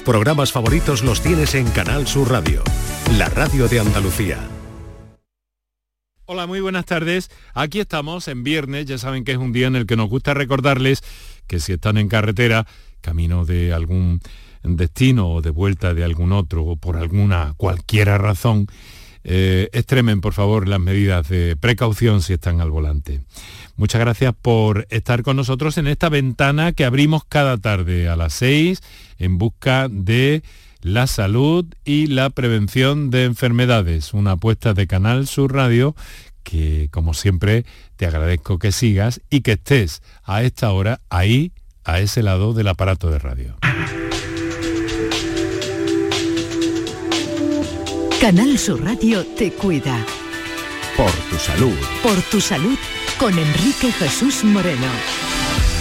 Programas favoritos los tienes en Canal Sur Radio, la radio de Andalucía. Hola, muy buenas tardes. Aquí estamos en viernes, ya saben que es un día en el que nos gusta recordarles que si están en carretera, camino de algún destino o de vuelta de algún otro o por alguna cualquiera razón, eh, extremen por favor las medidas de precaución si están al volante. Muchas gracias por estar con nosotros en esta ventana que abrimos cada tarde a las 6 en busca de la salud y la prevención de enfermedades. Una apuesta de Canal Sur Radio que, como siempre, te agradezco que sigas y que estés a esta hora ahí, a ese lado del aparato de radio. Canal Sur Radio te cuida. Por tu salud. Por tu salud con Enrique Jesús Moreno.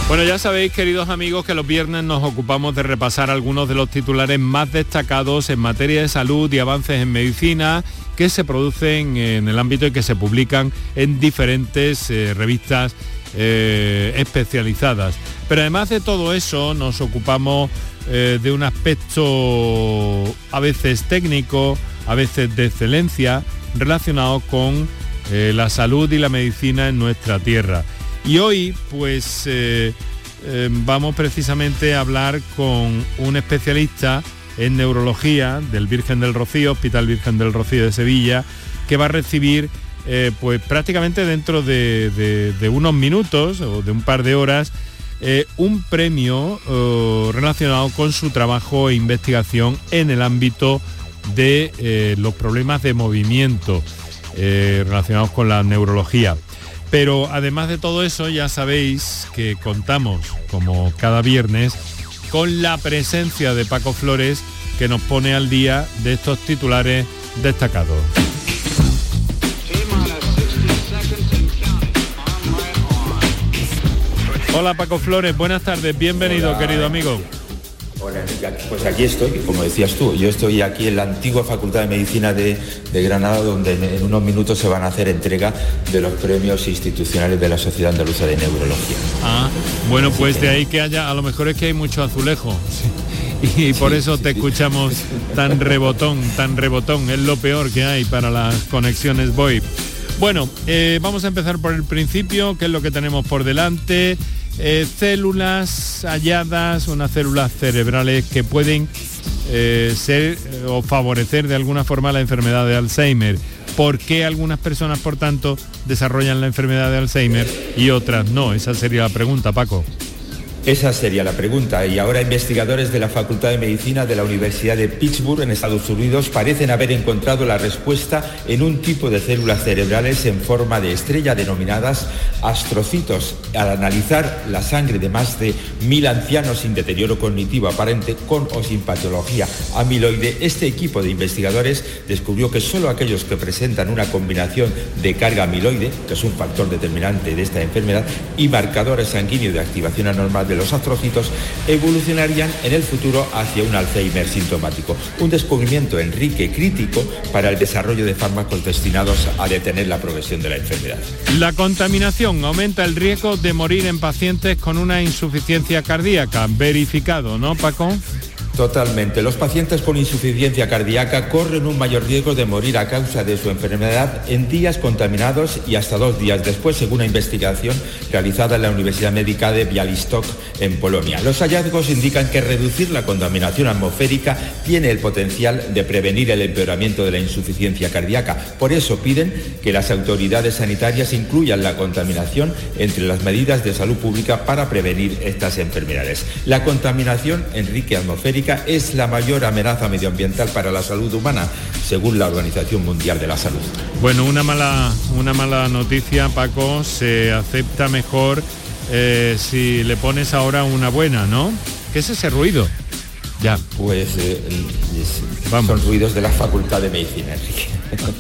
Bueno, ya sabéis, queridos amigos, que los viernes nos ocupamos de repasar algunos de los titulares más destacados en materia de salud y avances en medicina que se producen en el ámbito y que se publican en diferentes eh, revistas eh, especializadas. Pero además de todo eso, nos ocupamos eh, de un aspecto a veces técnico, a veces de excelencia, relacionado con eh, la salud y la medicina en nuestra tierra. Y hoy, pues, eh, eh, vamos precisamente a hablar con un especialista en neurología del Virgen del Rocío, Hospital Virgen del Rocío de Sevilla, que va a recibir pues prácticamente dentro de, unos minutos o de un par de horas un premio relacionado con su trabajo e investigación en el ámbito de los problemas de movimiento eh, relacionados con la neurología. Pero además de todo eso, ya sabéis que contamos, como cada viernes, con la presencia de Paco Flores, que nos pone al día de estos titulares destacados. Hola Paco Flores, buenas tardes, bienvenido querido amigo. Hola, pues aquí estoy, como decías tú, yo estoy aquí en la antigua Facultad de Medicina de, Granada, donde en, unos minutos se van a hacer entrega de los premios institucionales de la Sociedad Andaluza de Neurología. Ah, bueno, pues de ahí que haya, a lo mejor es que hay mucho azulejo. Y por eso te escuchamos tan rebotón, tan rebotón, es lo peor que hay para las conexiones VoIP. Bueno, eh, vamos a empezar por el principio, qué es lo que tenemos por delante. Eh, células halladas, unas células cerebrales que pueden eh, ser eh, o favorecer de alguna forma la enfermedad de Alzheimer. ¿Por qué algunas personas, por tanto, desarrollan la enfermedad de Alzheimer y otras no? Esa sería la pregunta, Paco. Esa sería la pregunta. Y ahora investigadores de la Facultad de Medicina de la Universidad de Pittsburgh en Estados Unidos parecen haber encontrado la respuesta en un tipo de células cerebrales en forma de estrella denominadas astrocitos. Al analizar la sangre de más de mil ancianos sin deterioro cognitivo aparente con o sin patología amiloide, este equipo de investigadores descubrió que solo aquellos que presentan una combinación de carga amiloide, que es un factor determinante de esta enfermedad, y marcadores sanguíneos de activación anormal de los astrocitos evolucionarían en el futuro hacia un Alzheimer sintomático. Un descubrimiento, Enrique, crítico para el desarrollo de fármacos destinados a detener la progresión de la enfermedad. La contaminación aumenta el riesgo de morir en pacientes con una insuficiencia cardíaca. Verificado, ¿no, Paco? Totalmente. Los pacientes con insuficiencia cardíaca corren un mayor riesgo de morir a causa de su enfermedad en días contaminados y hasta dos días después, según una investigación realizada en la Universidad Médica de Bialystok en Polonia. Los hallazgos indican que reducir la contaminación atmosférica tiene el potencial de prevenir el empeoramiento de la insuficiencia cardíaca. Por eso piden que las autoridades sanitarias incluyan la contaminación entre las medidas de salud pública para prevenir estas enfermedades. La contaminación, Enrique, atmosférica es la mayor amenaza medioambiental para la salud humana, según la Organización Mundial de la Salud. Bueno, una mala, una mala noticia, Paco, se acepta mejor eh, si le pones ahora una buena, ¿no? ¿Qué es ese ruido? Ya. Pues eh, son ruidos de la Facultad de Medicina, Enrique.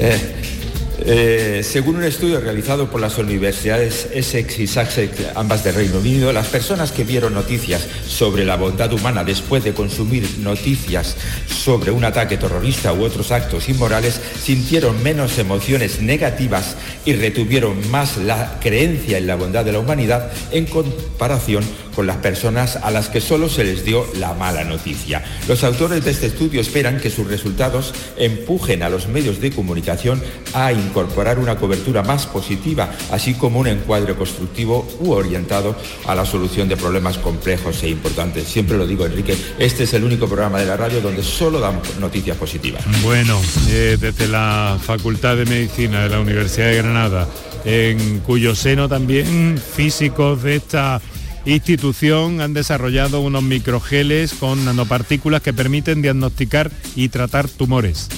Eh, Eh, según un estudio realizado por las universidades Essex y Sussex, ambas de Reino Unido, las personas que vieron noticias sobre la bondad humana después de consumir noticias sobre un ataque terrorista u otros actos inmorales sintieron menos emociones negativas y retuvieron más la creencia en la bondad de la humanidad en comparación con las personas a las que solo se les dio la mala noticia. Los autores de este estudio esperan que sus resultados empujen a los medios de comunicación a incorporar una cobertura más positiva, así como un encuadre constructivo u orientado a la solución de problemas complejos e importantes. Siempre lo digo, Enrique, este es el único programa de la radio donde solo damos noticias positivas. Bueno, eh, desde la Facultad de Medicina de la Universidad de Granada, en cuyo seno también físicos de esta institución han desarrollado unos microgeles con nanopartículas que permiten diagnosticar y tratar tumores.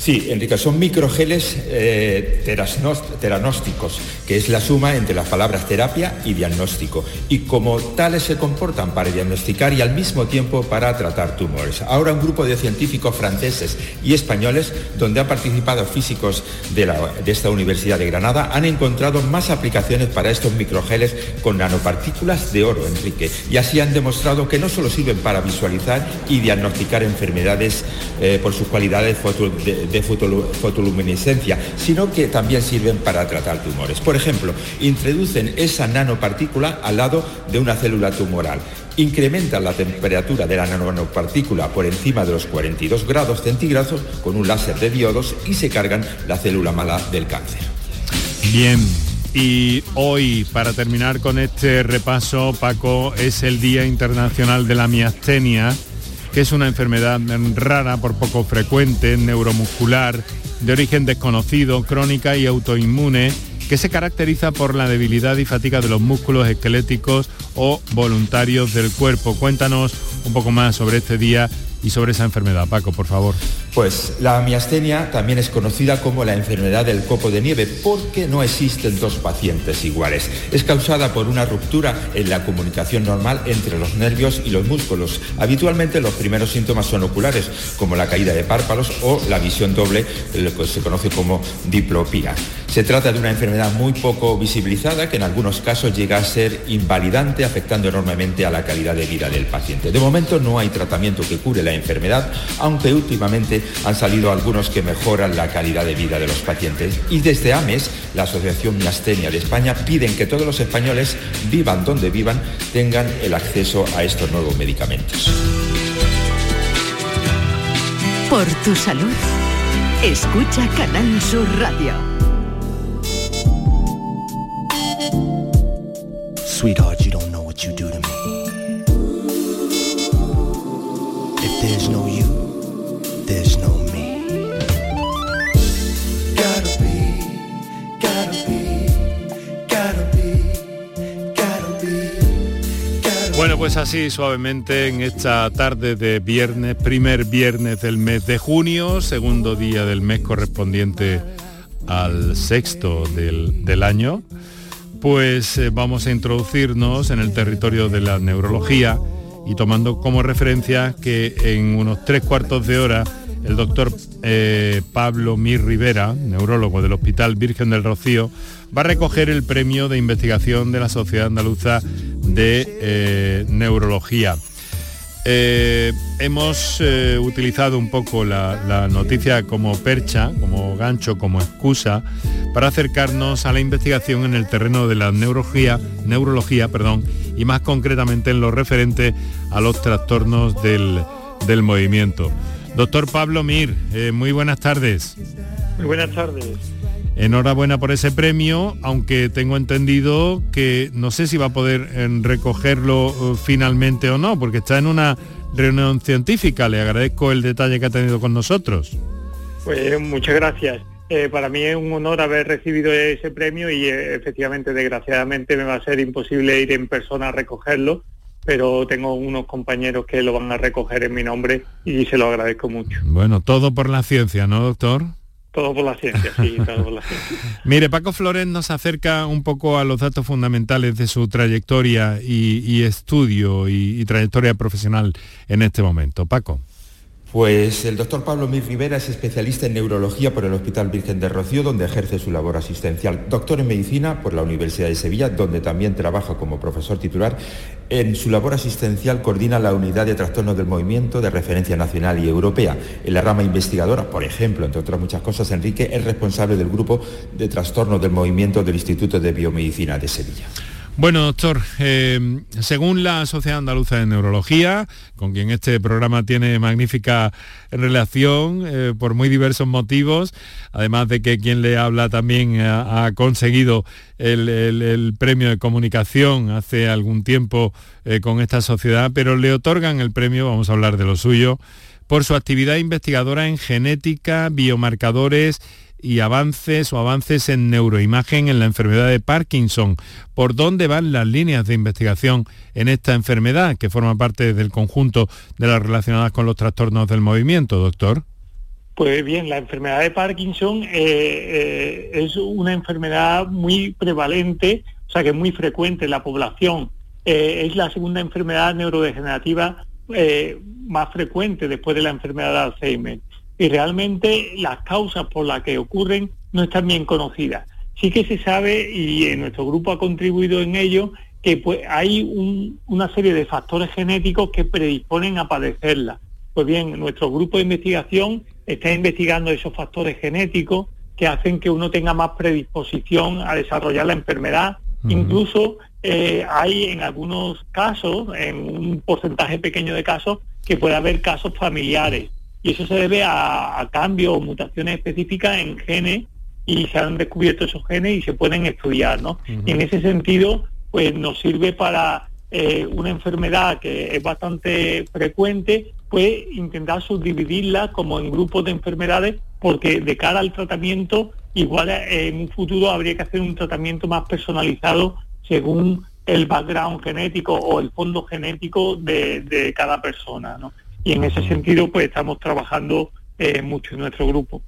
Sí, Enrique, son microgeles eh, teranósticos, que es la suma entre las palabras terapia y diagnóstico, y como tales se comportan para diagnosticar y al mismo tiempo para tratar tumores. Ahora un grupo de científicos franceses y españoles, donde han participado físicos de, esta Universidad de Granada, han encontrado más aplicaciones para estos microgeles con nanopartículas de oro, Enrique, y así han demostrado que no solo sirven para visualizar y diagnosticar enfermedades eh, por sus cualidades foto, fotoluminescencia, sino que también sirven para tratar tumores. Por ejemplo, introducen esa nanopartícula al lado de una célula tumoral incrementan la temperatura de la nanopartícula por encima de los 42 grados centígrados con un láser de diodos y se cargan la célula mala del cáncer. Bien, y hoy, para terminar con este repaso, Paco, es el Día Internacional de la Miastenia que es una enfermedad rara, por poco frecuente, neuromuscular, de origen desconocido, crónica y autoinmune, que se caracteriza por la debilidad y fatiga de los músculos esqueléticos o voluntarios del cuerpo. Cuéntanos un poco más sobre este día y sobre esa enfermedad. Paco, por favor. Pues la miastenia también es conocida como la enfermedad del copo de nieve porque no existen dos pacientes iguales. Es causada por una ruptura en la comunicación normal entre los nervios y los músculos. Habitualmente los primeros síntomas son oculares, como la caída de párpados o la visión doble, lo que se conoce como diplopía. Se trata de una enfermedad muy poco visibilizada que en algunos casos llega a ser invalidante, afectando enormemente a la calidad de vida del paciente. De momento no hay tratamiento que cure la enfermedad, aunque últimamente han salido algunos que mejoran la calidad de vida de los pacientes. Y desde AMES, la Asociación Miastenia de España, piden que todos los españoles, vivan donde vivan, tengan el acceso a estos nuevos medicamentos. Por tu salud, escucha Canal Sur Radio. Sweetheart, there's no you, there's no me. Gotta be, gotta be, gotta be, gotta be. Bueno, pues así suavemente en esta tarde de viernes, primer viernes del mes de junio, segundo día del mes correspondiente al sexto del, del año pues eh, vamos a introducirnos en el territorio de la neurología y tomando como referencia que en unos tres cuartos de hora el doctor eh, Pablo Mir Rivera, neurólogo del Hospital Virgen del Rocío, va a recoger el premio de investigación de la Sociedad Andaluza de eh, Neurología. Eh, hemos utilizado un poco la, noticia como percha, como gancho, como excusa para acercarnos a la investigación en el terreno de la neurología, neurología perdón, y más concretamente en lo referente a los trastornos del, movimiento. Doctor Pablo Mir, eh, muy buenas tardes. Muy buenas tardes. Enhorabuena por ese premio, aunque tengo entendido que no sé si va a poder eh, recogerlo eh, finalmente o no, porque está en una reunión científica. Le agradezco el detalle que ha tenido con nosotros. Pues muchas gracias. Eh, para mí es un honor haber recibido ese premio y efectivamente, desgraciadamente, me va a ser imposible ir en persona a recogerlo, pero tengo unos compañeros que lo van a recoger en mi nombre y se lo agradezco mucho. Bueno, todo por la ciencia, ¿no, doctor? Todo por la ciencia, sí, todo por la ciencia. Mire, Paco Flores nos acerca un poco a los datos fundamentales de su trayectoria y, estudio y, trayectoria profesional en este momento. Paco. Pues el doctor Pablo Mir Rivera es especialista en neurología por el Hospital Virgen de Rocío, donde ejerce su labor asistencial. Doctor en medicina por la Universidad de Sevilla, donde también trabaja como profesor titular. En su labor asistencial coordina la unidad de trastornos del movimiento de referencia nacional y europea. En la rama investigadora, por ejemplo, entre otras muchas cosas, Enrique es responsable del grupo de trastornos del movimiento del Instituto de Biomedicina de Sevilla. Bueno, doctor, eh, según la Sociedad Andaluza de Neurología, con quien este programa tiene magnífica relación eh, por muy diversos motivos, además de que quien le habla también ha, conseguido el, premio de comunicación hace algún tiempo eh, con esta sociedad, pero le otorgan el premio, vamos a hablar de lo suyo, por su actividad investigadora en genética, biomarcadores, y avances o avances en neuroimagen en la enfermedad de Parkinson. ¿Por dónde van las líneas de investigación en esta enfermedad que forma parte del conjunto de las relacionadas con los trastornos del movimiento, doctor? Pues bien, la enfermedad de Parkinson eh, eh, es una enfermedad muy prevalente, o sea que es muy frecuente en la población. Eh, es la segunda enfermedad neurodegenerativa más frecuente después de la enfermedad de Alzheimer y realmente las causas por las que ocurren no están bien conocidas. Sí que se sabe, y nuestro grupo ha contribuido en ello, que pues, hay una serie de factores genéticos que predisponen a padecerla. Pues bien, nuestro grupo de investigación está investigando esos factores genéticos que hacen que uno tenga más predisposición a desarrollar la enfermedad. Incluso eh, hay en algunos casos, en un porcentaje pequeño de casos, que puede haber casos familiares y eso se debe a, cambios o mutaciones específicas en genes y se han descubierto esos genes y se pueden estudiar, ¿no? Y en ese sentido, pues nos sirve para eh, una enfermedad que es bastante frecuente, pues intentar subdividirla como en grupos de enfermedades, porque de cara al tratamiento, igual eh, en un futuro habría que hacer un tratamiento más personalizado según el background genético o el fondo genético de, de cada persona, ¿no? Y en ese sentido pues estamos trabajando eh, mucho en nuestro grupo.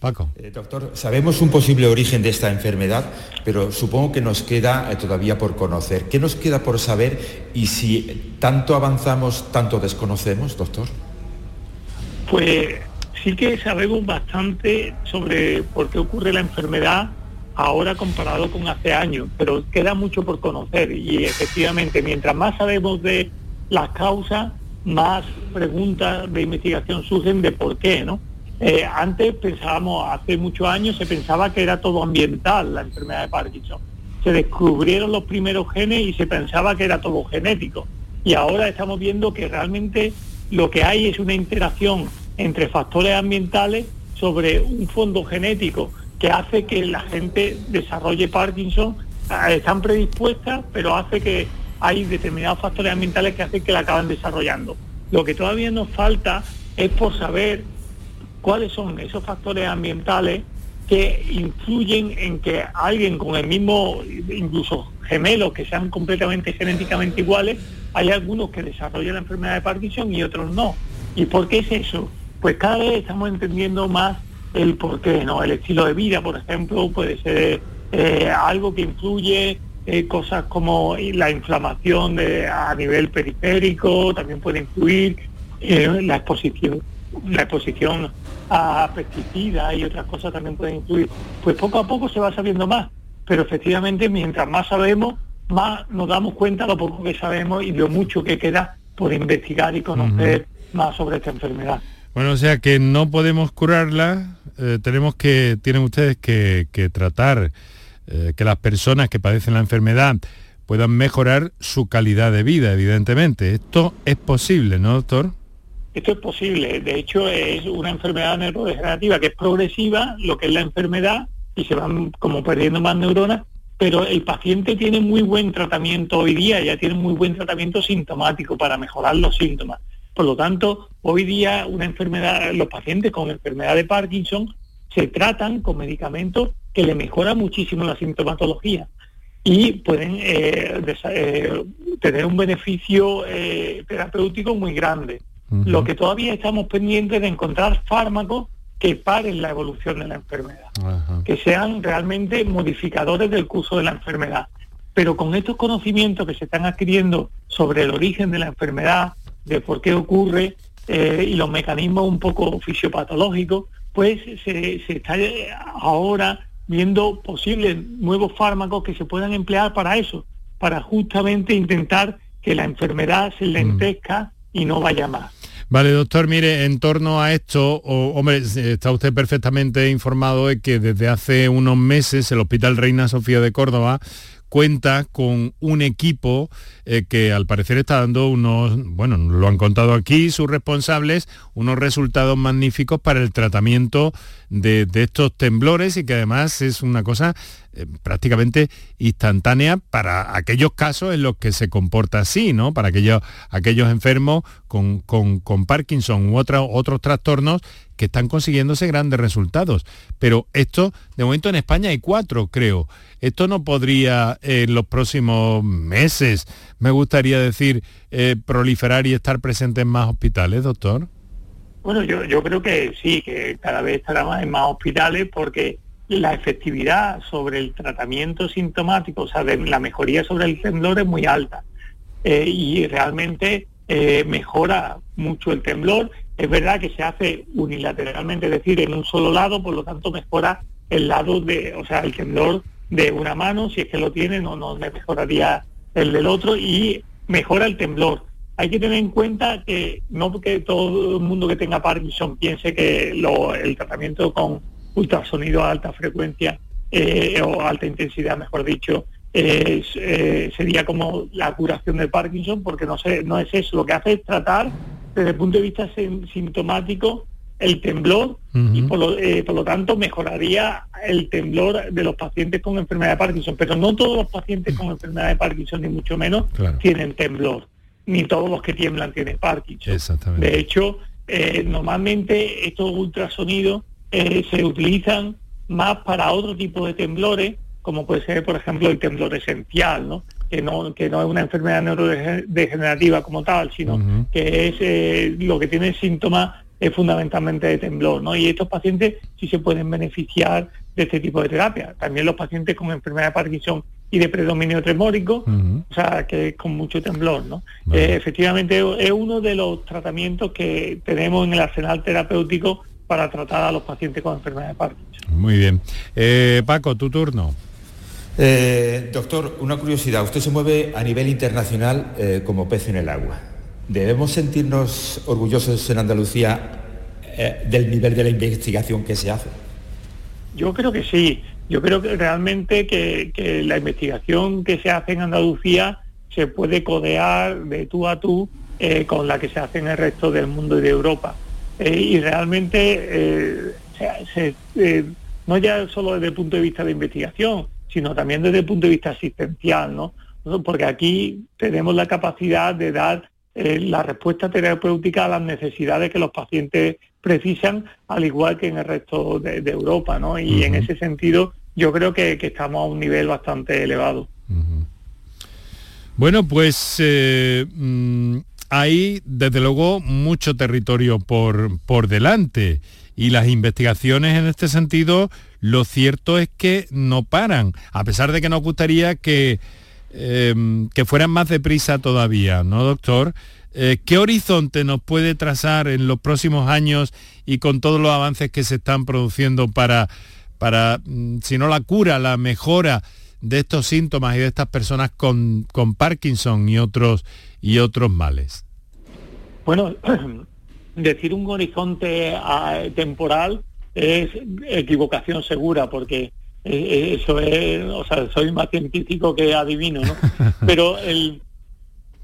Paco. Eh, doctor, sabemos un posible origen de esta enfermedad, pero supongo que nos queda eh, todavía por conocer. ¿Qué nos queda por saber y si tanto avanzamos, tanto desconocemos, doctor? Pues sí que sabemos bastante sobre por qué ocurre la enfermedad ahora comparado con hace años, pero queda mucho por conocer y efectivamente mientras más sabemos de las causas, más preguntas de investigación surgen de por qué, ¿no? Eh, antes pensábamos, hace muchos años se pensaba que era todo ambiental la enfermedad de Parkinson. Se descubrieron los primeros genes y se pensaba que era todo genético. Y ahora estamos viendo que realmente lo que hay es una interacción entre factores ambientales sobre un fondo genético que hace que la gente desarrolle Parkinson. Eh, están predispuestas, pero hace que hay determinados factores ambientales que hacen que la acaban desarrollando. Lo que todavía nos falta es por saber cuáles son esos factores ambientales que influyen en que alguien con el mismo, incluso gemelos que sean completamente genéticamente iguales, hay algunos que desarrollan la enfermedad de Parkinson y otros no. ¿Y por qué es eso? Pues cada vez estamos entendiendo más el por qué, ¿no? El estilo de vida, por ejemplo, puede ser eh, algo que influye eh, cosas como la inflamación a nivel periférico, también puede influir eh, la exposición, la exposición a pesticidas y otras cosas también pueden influir. Pues poco a poco se va sabiendo más, pero efectivamente mientras más sabemos, más nos damos cuenta de lo poco que sabemos y lo mucho que queda por investigar y conocer más sobre esta enfermedad. Bueno, o sea que no podemos curarla, eh, tenemos que, tienen ustedes que, que tratar eh, que las personas que padecen la enfermedad puedan mejorar su calidad de vida, evidentemente. Esto es posible, ¿no, doctor? Esto es posible. De hecho, es una enfermedad neurodegenerativa que es progresiva, lo que es la enfermedad, y se van como perdiendo más neuronas, pero el paciente tiene muy buen tratamiento hoy día, ya tiene muy buen tratamiento sintomático para mejorar los síntomas. Por lo tanto, hoy día una enfermedad, los pacientes con enfermedad de Parkinson se tratan con medicamentos que le mejora muchísimo la sintomatología y pueden eh, eh, tener un beneficio eh, terapéutico muy grande. Lo que todavía estamos pendientes de encontrar fármacos que paren la evolución de la enfermedad, que sean realmente modificadores del curso de la enfermedad. Pero con estos conocimientos que se están adquiriendo sobre el origen de la enfermedad, de por qué ocurre, y los mecanismos un poco fisiopatológicos, pues se, se está ahora viendo posibles nuevos fármacos que se puedan emplear para eso, para justamente intentar que la enfermedad se lentezca y no vaya más. Vale, doctor, mire, en torno a esto, hombre, está usted perfectamente informado de que desde hace unos meses el Hospital Reina Sofía de Córdoba cuenta con un equipo eh, que al parecer está dando unos, bueno, lo han contado aquí sus responsables, unos resultados magníficos para el tratamiento de, estos temblores y que además es una cosa eh, prácticamente instantánea para aquellos casos en los que se comporta así, ¿no? Para aquellos, aquellos enfermos con, con, Parkinson u otros trastornos que están consiguiéndose grandes resultados. Pero esto, de momento en España hay cuatro, creo. Esto no podría en los próximos meses, me gustaría decir, eh, proliferar y estar presente en más hospitales, doctor. Bueno, yo, yo creo que sí, que cada vez estará más en más hospitales porque la efectividad sobre el tratamiento sintomático, o sea, de la mejoría sobre el temblor es muy alta. Eh, y realmente eh, mejora mucho el temblor. Es verdad que se hace unilateralmente, es decir, en un solo lado, por lo tanto mejora el lado de, o sea, el temblor de una mano, si es que lo tiene, no, no mejoraría el del otro y mejora el temblor. Hay que tener en cuenta que no porque todo el mundo que tenga Parkinson piense que el tratamiento con ultrasonido a alta frecuencia eh, o alta intensidad, mejor dicho, eh, sería como la curación del Parkinson, porque no, sé, no es eso. Lo que hace es tratar desde el punto de vista sintomático el temblor y por lo, eh, por lo, tanto mejoraría el temblor de los pacientes con enfermedad de Parkinson. Pero no todos los pacientes con enfermedad de Parkinson, ni mucho menos, tienen temblor. Ni todos los que tiemblan tienen Parkinson. De hecho, eh, normalmente estos ultrasonidos eh, se utilizan más para otro tipo de temblores, como puede ser, por ejemplo, el temblor esencial, ¿no? Que no, que no es una enfermedad neurodegenerativa como tal, sino que es lo que tiene síntomas es fundamentalmente de temblor, ¿no? Y estos pacientes sí se pueden beneficiar de este tipo de terapia. También los pacientes con enfermedad de Parkinson y de predominio tremórico, o sea, que con mucho temblor, ¿no? Eh, efectivamente es uno de los tratamientos que tenemos en el arsenal terapéutico para tratar a los pacientes con enfermedad de Parkinson. Muy bien. Eh, Paco, tu turno. Eh, doctor, una curiosidad. Usted se mueve a nivel internacional como pez en el agua. ¿Debemos sentirnos orgullosos en Andalucía eh, del nivel de la investigación que se hace? Yo creo que sí. Yo creo que realmente que, la investigación que se hace en Andalucía se puede codear de tú a tú eh, con la que se hace en el resto del mundo y de Europa. Eh, y realmente, no ya solo desde el punto de vista de investigación, sino también desde el punto de vista asistencial, ¿no? Porque aquí tenemos la capacidad de dar eh, la respuesta terapéutica a las necesidades que los pacientes precisan, al igual que en el resto de, Europa, ¿no? Y en ese sentido, yo creo que, estamos a un nivel bastante elevado. Bueno, pues eh, mm, hay desde luego mucho territorio por, por delante y las investigaciones en este sentido, lo cierto es que no paran, a pesar de que nos gustaría que Em, que fueran más deprisa todavía, ¿no, doctor? Eh, ¿Qué horizonte nos puede trazar en los próximos años y con todos los avances que se están produciendo para, para mm, si no la cura, la mejora de estos síntomas y de estas personas con, con Parkinson y otros, y otros males? Bueno, decir un horizonte ah, temporal es equivocación segura, porque eh, eh, eso es, o sea, soy más científico que adivino, ¿no? Pero el,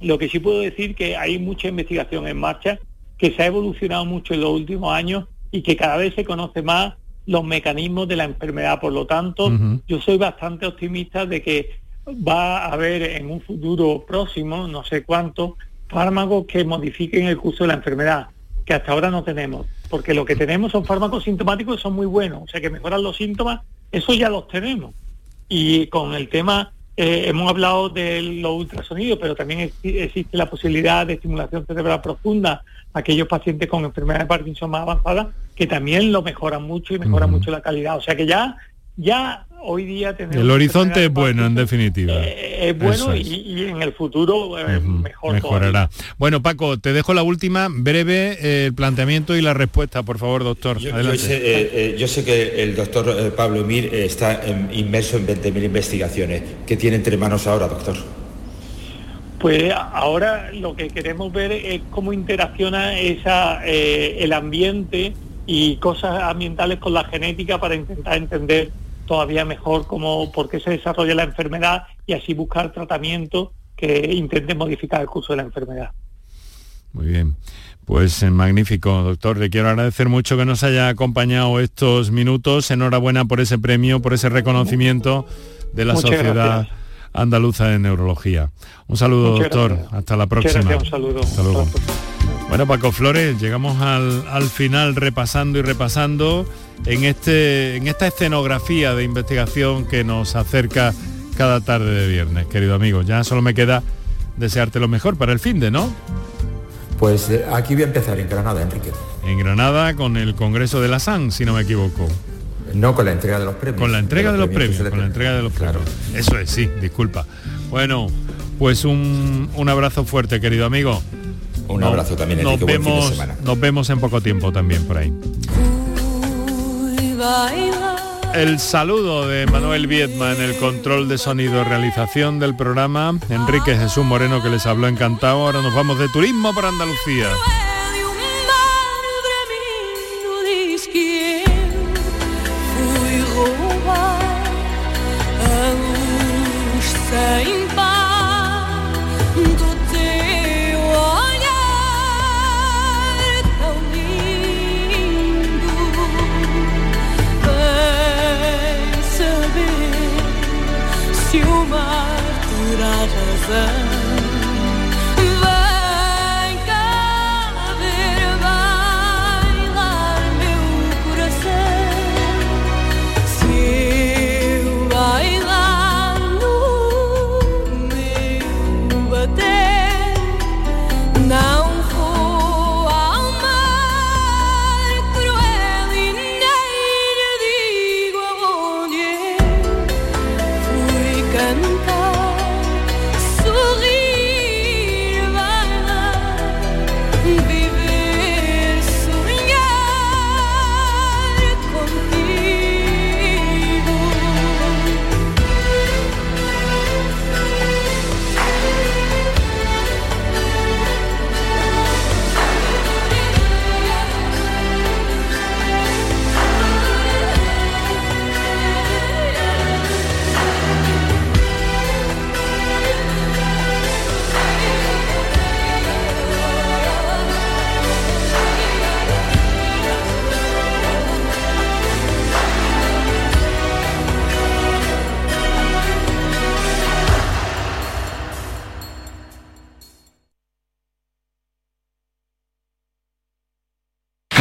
lo que sí puedo decir que hay mucha investigación en marcha, que se ha evolucionado mucho en los últimos años y que cada vez se conoce más los mecanismos de la enfermedad. Por lo tanto, yo soy bastante optimista de que va a haber en un futuro próximo, no sé cuánto, fármacos que modifiquen el curso de la enfermedad, que hasta ahora no tenemos. Porque lo que tenemos son fármacos sintomáticos que son muy buenos, o sea, que mejoran los síntomas eso ya los tenemos. Y con el tema, eh, hemos hablado de los ultrasonidos, pero también existe la posibilidad de estimulación cerebral profunda aquellos pacientes con enfermedad de Parkinson más avanzada, que también lo mejoran mucho y mejoran mucho la calidad. O sea que ya ya hoy día tenemos... El horizonte es bueno, en definitiva. Eh, es bueno Y, en el futuro eh, mejor mejorará. Bueno, Paco, te dejo la última, breve, eh, el planteamiento y la respuesta, por favor, doctor. Yo, sé, que el doctor Pablo Emir está inmerso en 20.000 investigaciones. ¿Qué tiene entre manos ahora, doctor? Pues ahora lo que queremos ver es cómo interacciona esa, el ambiente y cosas ambientales con la genética para intentar entender todavía mejor cómo, por qué se desarrolla la enfermedad y así buscar tratamiento que intente modificar el curso de la enfermedad. Muy bien. Pues eh, magnífico, doctor. Le quiero agradecer mucho que nos haya acompañado estos minutos. Enhorabuena por ese premio, por ese reconocimiento de la Sociedad Andaluza de Neurología. Un saludo, doctor. Hasta la próxima. Un saludo. Hasta luego. Bueno, Paco Flores, llegamos al, final repasando y repasando en, este, en esta escenografía de investigación que nos acerca cada tarde de viernes, querido amigo. Ya solo me queda desearte lo mejor para el fin de, ¿no? Pues eh, aquí voy a empezar en Granada, Enrique. En Granada con el Congreso de la SAN, si no me equivoco. No, con la entrega de los premios. Con la entrega de los, premios, con la entrega de los premios. Eso es, sí, disculpa. Bueno, pues un, un abrazo fuerte, querido amigo. Un abrazo también, nos vemos, Nos vemos en poco tiempo también por ahí. El saludo de Manuel Viedma en el control de sonido, realización del programa, Enrique Jesús Moreno que les habló encantado. Ahora nos vamos de turismo por Andalucía. sun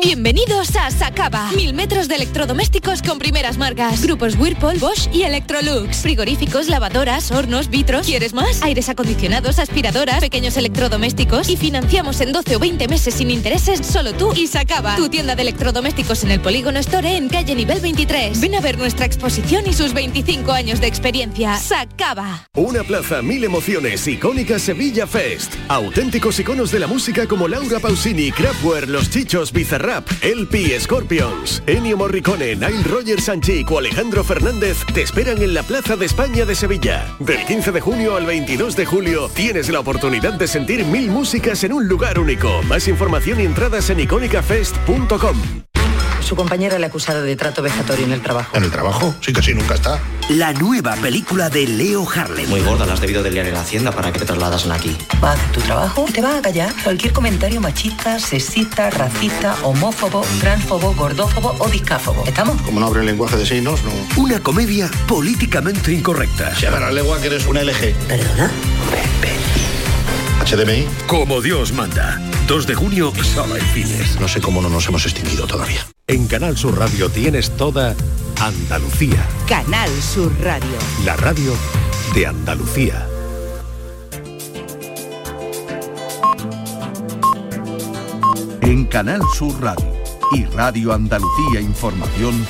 Bienvenidos a Sacaba. Mil metros de electrodomésticos con primeras marcas. Grupos Whirlpool, Bosch y Electrolux. Frigoríficos, lavadoras, hornos, vitros. ¿Quieres más? Aires acondicionados, aspiradoras, pequeños electrodomésticos. Y financiamos en 12 o 20 meses sin intereses solo tú y Sacaba. Tu tienda de electrodomésticos en el Polígono Store en calle nivel 23. Ven a ver nuestra exposición y sus 25 años de experiencia. Sacaba. Una plaza, mil emociones. Icónica Sevilla Fest. Auténticos iconos de la música como Laura Pausini, Kraftwerk, Los Chichos, Bizarra Rap, LP Scorpions, Ennio Morricone, Nile Rogers Sanchic o Alejandro Fernández te esperan en la Plaza de España de Sevilla. Del 15 de junio al 22 de julio tienes la oportunidad de sentir mil músicas en un lugar único. Más información y entradas en icónicafest.com. Su compañera le ha acusado de trato vejatorio en el trabajo. ¿En el trabajo? Sí sí, nunca está. La nueva película de Leo Harlem. Muy gorda, la has debido de liar en la hacienda para que te trasladasen aquí. Va a hacer tu trabajo te vas a callar cualquier comentario machista, sexista, racista, homófobo, transfobo, gordófobo o discáfobo. ¿Estamos? Como no abre el lenguaje de signos, no. Una comedia políticamente incorrecta. Se la lengua que eres una LG. ¿Perdona? HDMI. Como Dios manda. 2 de junio, solo en cines. No sé cómo no nos hemos extinguido todavía. En Canal Sur Radio tienes toda Andalucía. Canal Sur Radio. La radio de Andalucía. En Canal Sur Radio y Radio Andalucía Información,